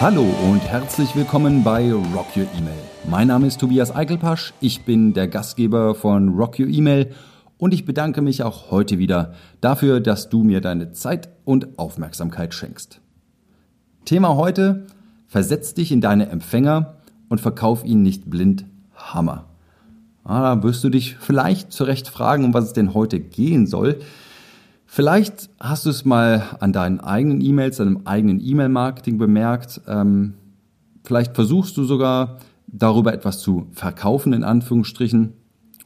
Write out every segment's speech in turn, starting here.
Hallo und herzlich willkommen bei Rock Your Email. Mein Name ist Tobias Eichelpasch, ich bin der Gastgeber von Rock Your Email und ich bedanke mich auch heute wieder dafür, dass du mir deine Zeit und Aufmerksamkeit schenkst. Thema heute, versetz dich in deine Empfänger und verkauf ihnen nicht blind Hammer. Ah, da wirst du dich vielleicht zu Recht fragen, um was es denn heute gehen soll. Vielleicht hast du es mal an deinen eigenen E-Mails, deinem eigenen E-Mail-Marketing bemerkt. Ähm, vielleicht versuchst du sogar darüber etwas zu verkaufen, in Anführungsstrichen.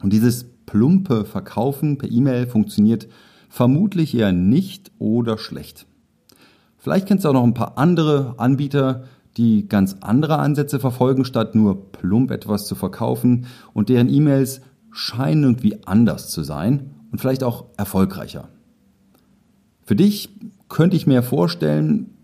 Und dieses plumpe Verkaufen per E-Mail funktioniert vermutlich eher nicht oder schlecht. Vielleicht kennst du auch noch ein paar andere Anbieter, die ganz andere Ansätze verfolgen, statt nur plump etwas zu verkaufen und deren E-Mails scheinen irgendwie anders zu sein und vielleicht auch erfolgreicher. Für dich könnte ich mir vorstellen,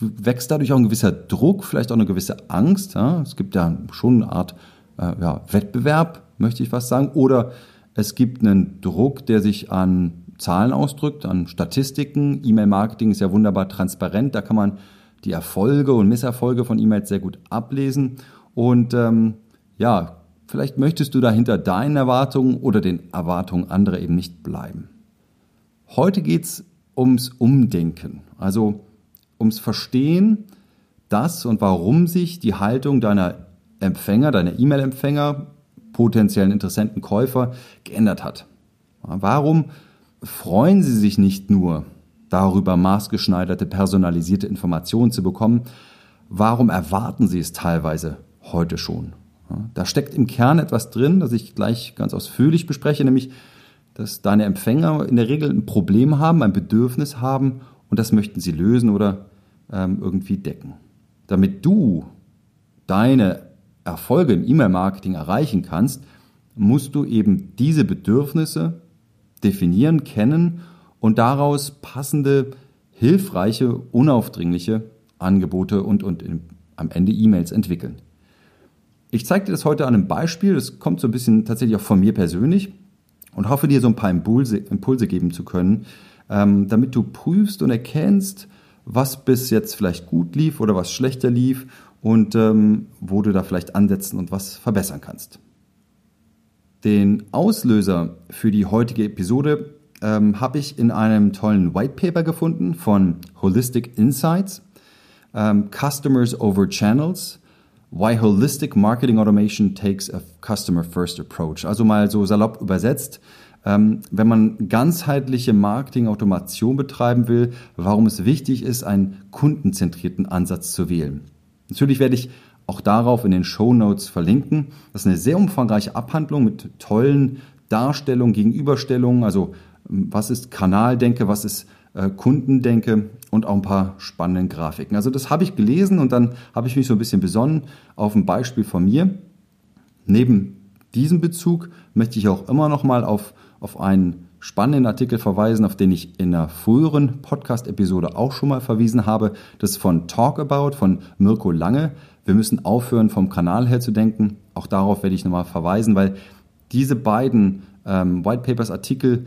wächst dadurch auch ein gewisser Druck, vielleicht auch eine gewisse Angst. Ja? Es gibt ja schon eine Art äh, ja, Wettbewerb, möchte ich fast sagen. Oder es gibt einen Druck, der sich an Zahlen ausdrückt, an Statistiken. E-Mail-Marketing ist ja wunderbar transparent. Da kann man die Erfolge und Misserfolge von E-Mails sehr gut ablesen. Und ähm, ja, vielleicht möchtest du dahinter deinen Erwartungen oder den Erwartungen anderer eben nicht bleiben. Heute geht es ums Umdenken, also ums Verstehen, dass und warum sich die Haltung deiner Empfänger, deiner E-Mail-Empfänger, potenziellen interessenten Käufer geändert hat. Warum freuen sie sich nicht nur darüber, maßgeschneiderte, personalisierte Informationen zu bekommen? Warum erwarten sie es teilweise heute schon? Da steckt im Kern etwas drin, das ich gleich ganz ausführlich bespreche, nämlich dass deine Empfänger in der Regel ein Problem haben, ein Bedürfnis haben und das möchten sie lösen oder ähm, irgendwie decken. Damit du deine Erfolge im E-Mail-Marketing erreichen kannst, musst du eben diese Bedürfnisse definieren, kennen und daraus passende, hilfreiche, unaufdringliche Angebote und, und in, am Ende E-Mails entwickeln. Ich zeige dir das heute an einem Beispiel, das kommt so ein bisschen tatsächlich auch von mir persönlich und hoffe dir so ein paar Impulse, Impulse geben zu können, ähm, damit du prüfst und erkennst, was bis jetzt vielleicht gut lief oder was schlechter lief und ähm, wo du da vielleicht ansetzen und was verbessern kannst. Den Auslöser für die heutige Episode ähm, habe ich in einem tollen White Paper gefunden von Holistic Insights, ähm, Customers over Channels, Why Holistic Marketing Automation Takes a Customer First Approach. Also mal so salopp übersetzt, ähm, wenn man ganzheitliche Marketing-Automation betreiben will, warum es wichtig ist, einen kundenzentrierten Ansatz zu wählen. Natürlich werde ich auch darauf in den Show Notes verlinken. Das ist eine sehr umfangreiche Abhandlung mit tollen Darstellungen, Gegenüberstellungen, also ähm, was ist Kanaldenke, was ist äh, Kundendenke und auch ein paar spannenden Grafiken. Also das habe ich gelesen und dann habe ich mich so ein bisschen besonnen auf ein Beispiel von mir. Neben diesem Bezug möchte ich auch immer noch mal auf, auf einen spannenden Artikel verweisen, auf den ich in einer früheren Podcast-Episode auch schon mal verwiesen habe. Das ist von Talk About von Mirko Lange. Wir müssen aufhören, vom Kanal her zu denken. Auch darauf werde ich nochmal verweisen, weil diese beiden ähm, White Papers Artikel,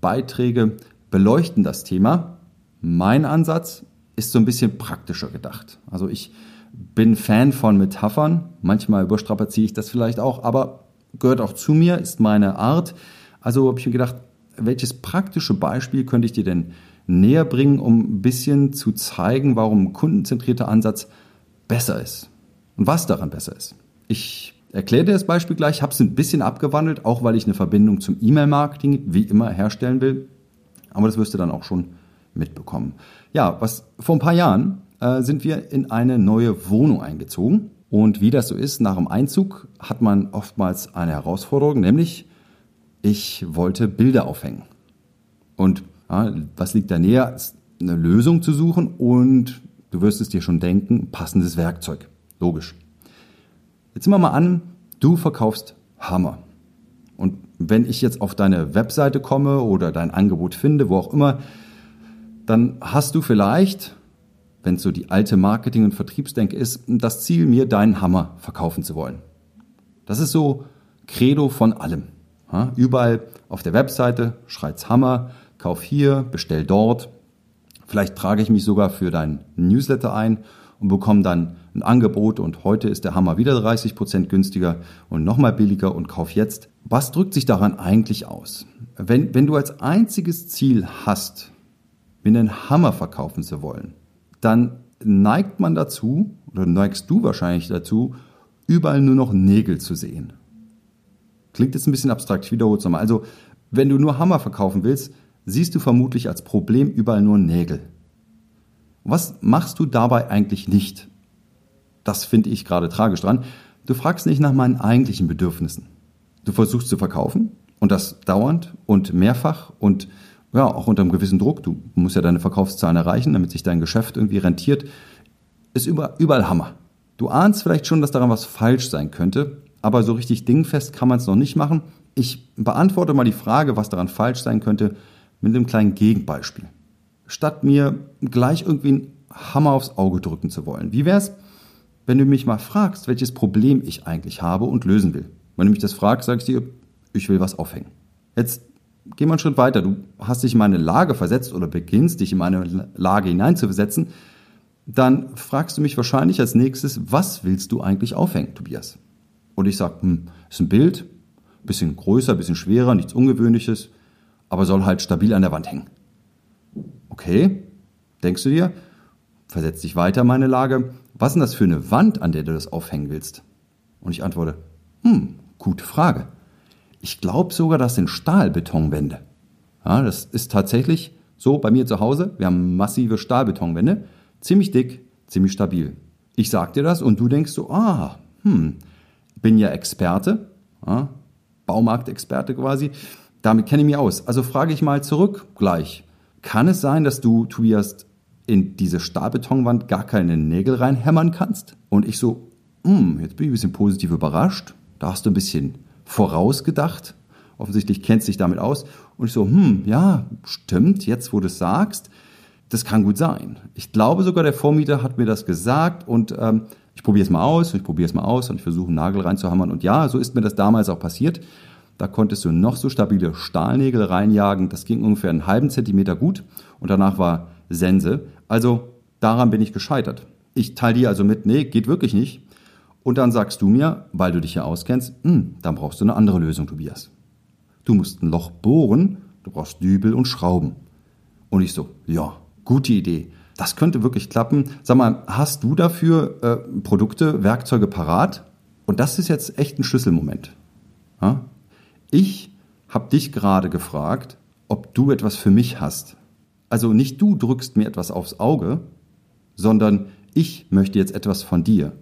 Beiträge beleuchten das Thema. Mein Ansatz ist so ein bisschen praktischer gedacht. Also ich bin Fan von Metaphern. Manchmal überstrapaziere ich das vielleicht auch, aber gehört auch zu mir, ist meine Art. Also habe ich mir gedacht, welches praktische Beispiel könnte ich dir denn näher bringen, um ein bisschen zu zeigen, warum ein kundenzentrierter Ansatz besser ist und was daran besser ist. Ich erkläre dir das Beispiel gleich, habe es ein bisschen abgewandelt, auch weil ich eine Verbindung zum E-Mail-Marketing wie immer herstellen will. Aber das wirst du dann auch schon mitbekommen. Ja, was vor ein paar Jahren äh, sind wir in eine neue Wohnung eingezogen. Und wie das so ist, nach dem Einzug hat man oftmals eine Herausforderung, nämlich ich wollte Bilder aufhängen. Und ja, was liegt da näher, ist eine Lösung zu suchen und du wirst es dir schon denken, passendes Werkzeug. Logisch. Jetzt nehmen wir mal an, du verkaufst Hammer. Und wenn ich jetzt auf deine Webseite komme oder dein Angebot finde, wo auch immer, dann hast du vielleicht, wenn es so die alte Marketing- und Vertriebsdenke ist, das Ziel, mir deinen Hammer verkaufen zu wollen. Das ist so Credo von allem. Überall auf der Webseite schreit's Hammer, kauf hier, bestell dort. Vielleicht trage ich mich sogar für dein Newsletter ein und bekomme dann ein Angebot und heute ist der Hammer wieder 30 Prozent günstiger und nochmal billiger und kauf jetzt. Was drückt sich daran eigentlich aus? Wenn, wenn du als einziges Ziel hast, mir einen Hammer verkaufen zu wollen, dann neigt man dazu, oder neigst du wahrscheinlich dazu, überall nur noch Nägel zu sehen. Klingt jetzt ein bisschen abstrakt, ich wiederhole es nochmal. Also, wenn du nur Hammer verkaufen willst, siehst du vermutlich als Problem überall nur Nägel. Was machst du dabei eigentlich nicht? Das finde ich gerade tragisch dran. Du fragst nicht nach meinen eigentlichen Bedürfnissen. Du versuchst zu verkaufen und das dauernd und mehrfach und ja, auch unter einem gewissen Druck. Du musst ja deine Verkaufszahlen erreichen, damit sich dein Geschäft irgendwie rentiert. Ist überall Hammer. Du ahnst vielleicht schon, dass daran was falsch sein könnte, aber so richtig dingfest kann man es noch nicht machen. Ich beantworte mal die Frage, was daran falsch sein könnte, mit einem kleinen Gegenbeispiel. Statt mir gleich irgendwie einen Hammer aufs Auge drücken zu wollen. Wie wäre es, wenn du mich mal fragst, welches Problem ich eigentlich habe und lösen will? Wenn du mich das fragst, sage ich dir, ich will was aufhängen. Jetzt geh mal einen Schritt weiter. Du hast dich in meine Lage versetzt oder beginnst dich in meine Lage hineinzuversetzen. Dann fragst du mich wahrscheinlich als nächstes, was willst du eigentlich aufhängen, Tobias? Und ich sage, hm, ist ein Bild, bisschen größer, bisschen schwerer, nichts Ungewöhnliches, aber soll halt stabil an der Wand hängen. Okay, denkst du dir, versetzt dich weiter in meine Lage, was ist denn das für eine Wand, an der du das aufhängen willst? Und ich antworte, hm, gute Frage. Ich glaube sogar, das sind Stahlbetonwände. Ja, das ist tatsächlich so bei mir zu Hause. Wir haben massive Stahlbetonwände, ziemlich dick, ziemlich stabil. Ich sag dir das und du denkst so, ah, hm, bin ja Experte, ja, Baumarktexperte quasi. Damit kenne ich mich aus. Also frage ich mal zurück gleich. Kann es sein, dass du, Tobias, in diese Stahlbetonwand gar keine Nägel reinhämmern kannst? Und ich so, hm, jetzt bin ich ein bisschen positiv überrascht. Da hast du ein bisschen vorausgedacht. Offensichtlich kennst du dich damit aus. Und ich so, hm, ja, stimmt, jetzt wo du es sagst, das kann gut sein. Ich glaube sogar, der Vormieter hat mir das gesagt und ähm, ich probiere es mal aus, ich probiere es mal aus und ich versuche einen Nagel reinzuhammern. Und ja, so ist mir das damals auch passiert. Da konntest du noch so stabile Stahlnägel reinjagen. Das ging ungefähr einen halben Zentimeter gut und danach war Sense. Also daran bin ich gescheitert. Ich teile dir also mit, nee, geht wirklich nicht. Und dann sagst du mir, weil du dich ja auskennst, hm, dann brauchst du eine andere Lösung, Tobias. Du musst ein Loch bohren, du brauchst Dübel und Schrauben. Und ich so, ja, gute Idee. Das könnte wirklich klappen. Sag mal, hast du dafür äh, Produkte, Werkzeuge parat? Und das ist jetzt echt ein Schlüsselmoment. Ja? Ich habe dich gerade gefragt, ob du etwas für mich hast. Also nicht du drückst mir etwas aufs Auge, sondern ich möchte jetzt etwas von dir.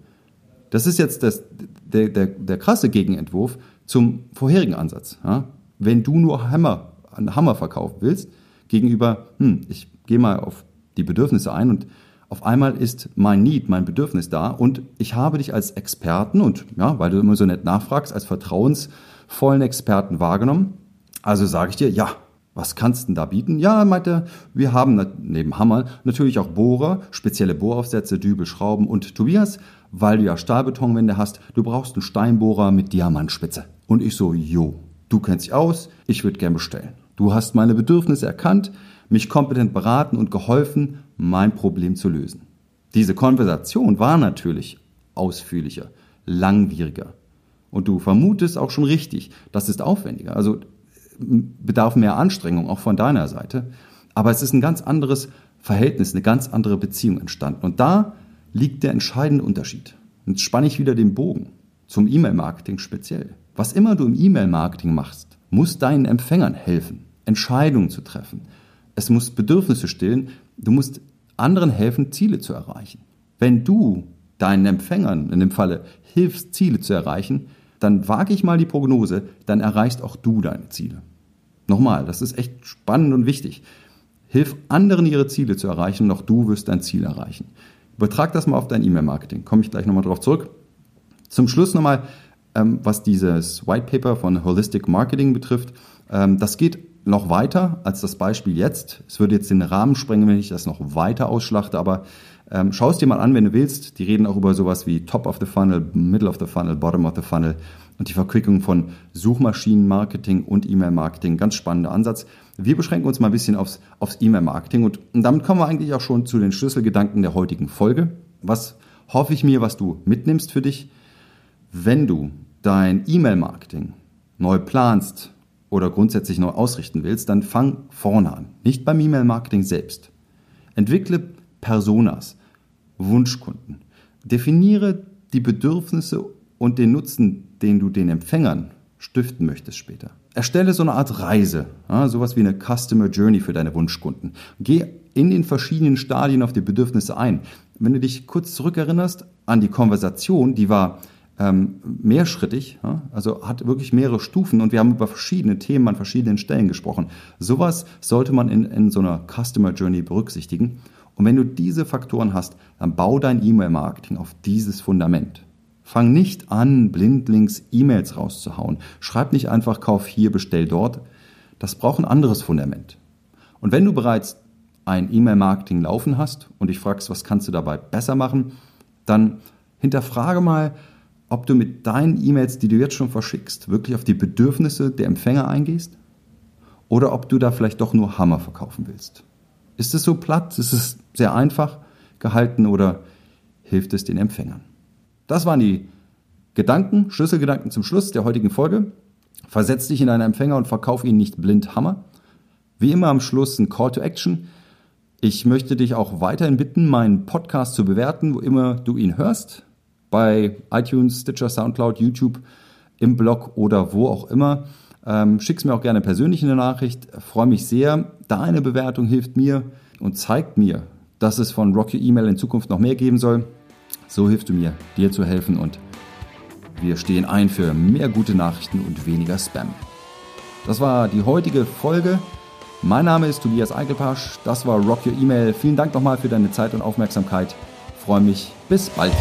Das ist jetzt das, der, der, der krasse Gegenentwurf zum vorherigen Ansatz. Ja? Wenn du nur Hammer, einen Hammer verkaufen willst, gegenüber, hm, ich gehe mal auf die Bedürfnisse ein und auf einmal ist mein Need, mein Bedürfnis da und ich habe dich als Experten und ja, weil du immer so nett nachfragst, als vertrauensvollen Experten wahrgenommen. Also sage ich dir, ja, was kannst du denn da bieten? Ja, meinte, wir haben neben Hammer natürlich auch Bohrer, spezielle Bohraufsätze, Dübel, Schrauben und Tobias, weil du ja Stahlbetonwände hast, du brauchst einen Steinbohrer mit Diamantspitze. Und ich so, jo, du kennst dich aus, ich würde gern bestellen. Du hast meine Bedürfnisse erkannt, mich kompetent beraten und geholfen, mein Problem zu lösen. Diese Konversation war natürlich ausführlicher, langwieriger. Und du vermutest auch schon richtig, das ist aufwendiger. Also bedarf mehr Anstrengung, auch von deiner Seite. Aber es ist ein ganz anderes Verhältnis, eine ganz andere Beziehung entstanden. Und da liegt der entscheidende Unterschied. Jetzt spanne ich wieder den Bogen zum E-Mail-Marketing speziell. Was immer du im E-Mail-Marketing machst, muss deinen Empfängern helfen, Entscheidungen zu treffen. Es muss Bedürfnisse stillen. Du musst anderen helfen, Ziele zu erreichen. Wenn du deinen Empfängern in dem Falle hilfst, Ziele zu erreichen, dann wage ich mal die Prognose, dann erreichst auch du deine Ziele. Nochmal, das ist echt spannend und wichtig. Hilf anderen ihre Ziele zu erreichen auch du wirst dein Ziel erreichen. Übertrag das mal auf dein E-Mail-Marketing. Komme ich gleich nochmal drauf zurück. Zum Schluss nochmal, ähm, was dieses White Paper von Holistic Marketing betrifft. Ähm, das geht noch weiter als das Beispiel jetzt. Es würde jetzt den Rahmen sprengen, wenn ich das noch weiter ausschlachte, aber ähm, schau es dir mal an, wenn du willst. Die reden auch über sowas wie Top of the Funnel, Middle of the Funnel, Bottom of the Funnel und die Verquickung von Suchmaschinenmarketing und E-Mail-Marketing. Ganz spannender Ansatz. Wir beschränken uns mal ein bisschen aufs, aufs E-Mail-Marketing und, und damit kommen wir eigentlich auch schon zu den Schlüsselgedanken der heutigen Folge. Was hoffe ich mir, was du mitnimmst für dich, wenn du dein E-Mail-Marketing neu planst oder grundsätzlich neu ausrichten willst, dann fang vorne an. Nicht beim E-Mail-Marketing selbst. Entwickle Personas, Wunschkunden. Definiere die Bedürfnisse und den Nutzen, den du den Empfängern stiften möchtest später. Erstelle so eine Art Reise, ja, sowas wie eine Customer Journey für deine Wunschkunden. Geh in den verschiedenen Stadien auf die Bedürfnisse ein. Wenn du dich kurz zurückerinnerst an die Konversation, die war ähm, mehrschrittig, ja, also hat wirklich mehrere Stufen und wir haben über verschiedene Themen an verschiedenen Stellen gesprochen. Sowas sollte man in, in so einer Customer Journey berücksichtigen. Und wenn du diese Faktoren hast, dann bau dein E-Mail-Marketing auf dieses Fundament. Fang nicht an, blindlings E-Mails rauszuhauen. Schreib nicht einfach Kauf hier, bestell dort. Das braucht ein anderes Fundament. Und wenn du bereits ein E-Mail-Marketing laufen hast und dich fragst, was kannst du dabei besser machen, dann hinterfrage mal, ob du mit deinen E-Mails, die du jetzt schon verschickst, wirklich auf die Bedürfnisse der Empfänger eingehst oder ob du da vielleicht doch nur Hammer verkaufen willst. Ist es so platt? Ist es sehr einfach gehalten oder hilft es den Empfängern? Das waren die Gedanken, Schlüsselgedanken zum Schluss der heutigen Folge. Versetz dich in einen Empfänger und verkauf ihn nicht blind Hammer. Wie immer am Schluss ein Call to Action. Ich möchte dich auch weiterhin bitten, meinen Podcast zu bewerten, wo immer du ihn hörst bei iTunes, Stitcher, Soundcloud, YouTube, im Blog oder wo auch immer. Ähm, schick's mir auch gerne persönlich eine Nachricht. Freue mich sehr. Deine Bewertung hilft mir und zeigt mir, dass es von Rocky E-Mail in Zukunft noch mehr geben soll. So hilfst du mir, dir zu helfen und wir stehen ein für mehr gute Nachrichten und weniger Spam. Das war die heutige Folge. Mein Name ist Tobias Eichelpasch. Das war Rock Your Email. Vielen Dank nochmal für deine Zeit und Aufmerksamkeit. Freue mich. Bis bald.